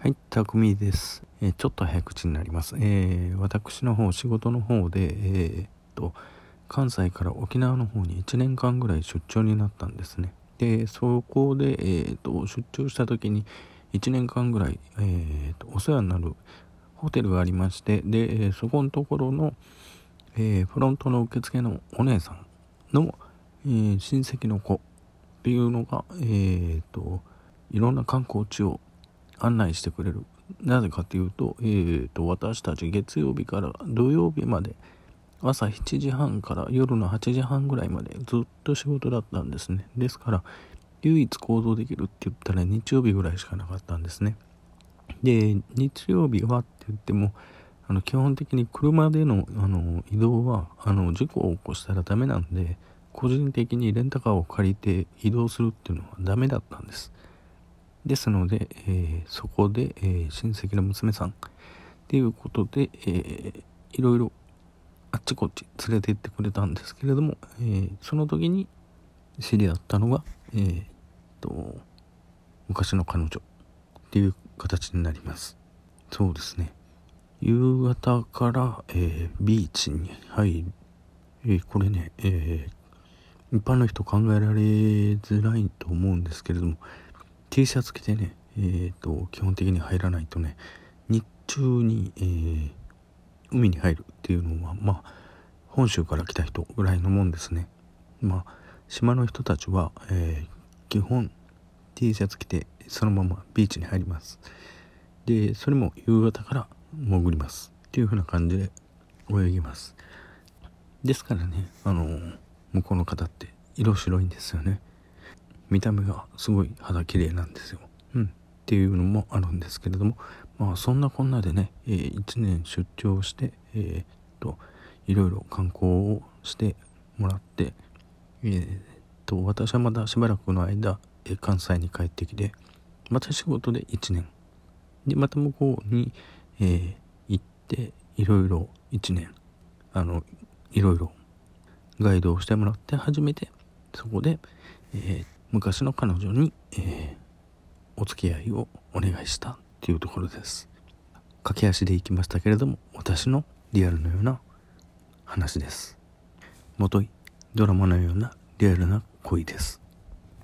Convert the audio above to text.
はい、たくみです、えー、ちょっと早口になります。えー、私の方、仕事の方で、えー、っと、関西から沖縄の方に1年間ぐらい出張になったんですね。で、そこで、えっと、出張した時に1年間ぐらい、えっと、お世話になるホテルがありまして、で、そこのところの、えフロントの受付のお姉さんの、え親戚の子っていうのが、えっと、いろんな観光地を案内してくれる。なぜかというと,、えーと、私たち月曜日から土曜日まで朝7時半から夜の8時半ぐらいまでずっと仕事だったんですね。ですから唯一行動できるって言ったら日曜日ぐらいしかなかったんですね。で日曜日はって言ってもあの基本的に車でのあの移動はあの事故を起こしたらダメなんで個人的にレンタカーを借りて移動するっていうのはダメだったんです。ですので、えー、そこで、えー、親戚の娘さんっていうことで、えー、いろいろあっちこっち連れて行ってくれたんですけれども、えー、その時に知り合ったのが、えー、と昔の彼女っていう形になります。そうですね。夕方から、えー、ビーチに入り、えー、これね、えー、一般の人考えられづらいと思うんですけれども T シャツ着てね、えーと、基本的に入らないとね日中に、えー、海に入るっていうのはまあ本州から来た人ぐらいのもんですね。まあ島の人たちは、えー、基本 T シャツ着てそのままビーチに入ります。でそれも夕方から潜ります。っていう風な感じで泳ぎます。ですからねあの向こうの方って色白いんですよね。見た目がすごい肌綺麗なんですよ。うん。っていうのもあるんですけれども、まあそんなこんなでね、えー、1年出張して、えー、っと、いろいろ観光をしてもらって、えー、っと、私はまだしばらくの間、え、関西に帰ってきて、また仕事で1年。で、また向こうに、え、行って、いろいろ1年、あの、いろいろガイドをしてもらって初めて、そこで、えー、昔の彼女に、えー、お付き合いをお願いしたっていうところです。駆け足で行きましたけれども私のリアルのような話です。もといドラマのようなリアルな恋です。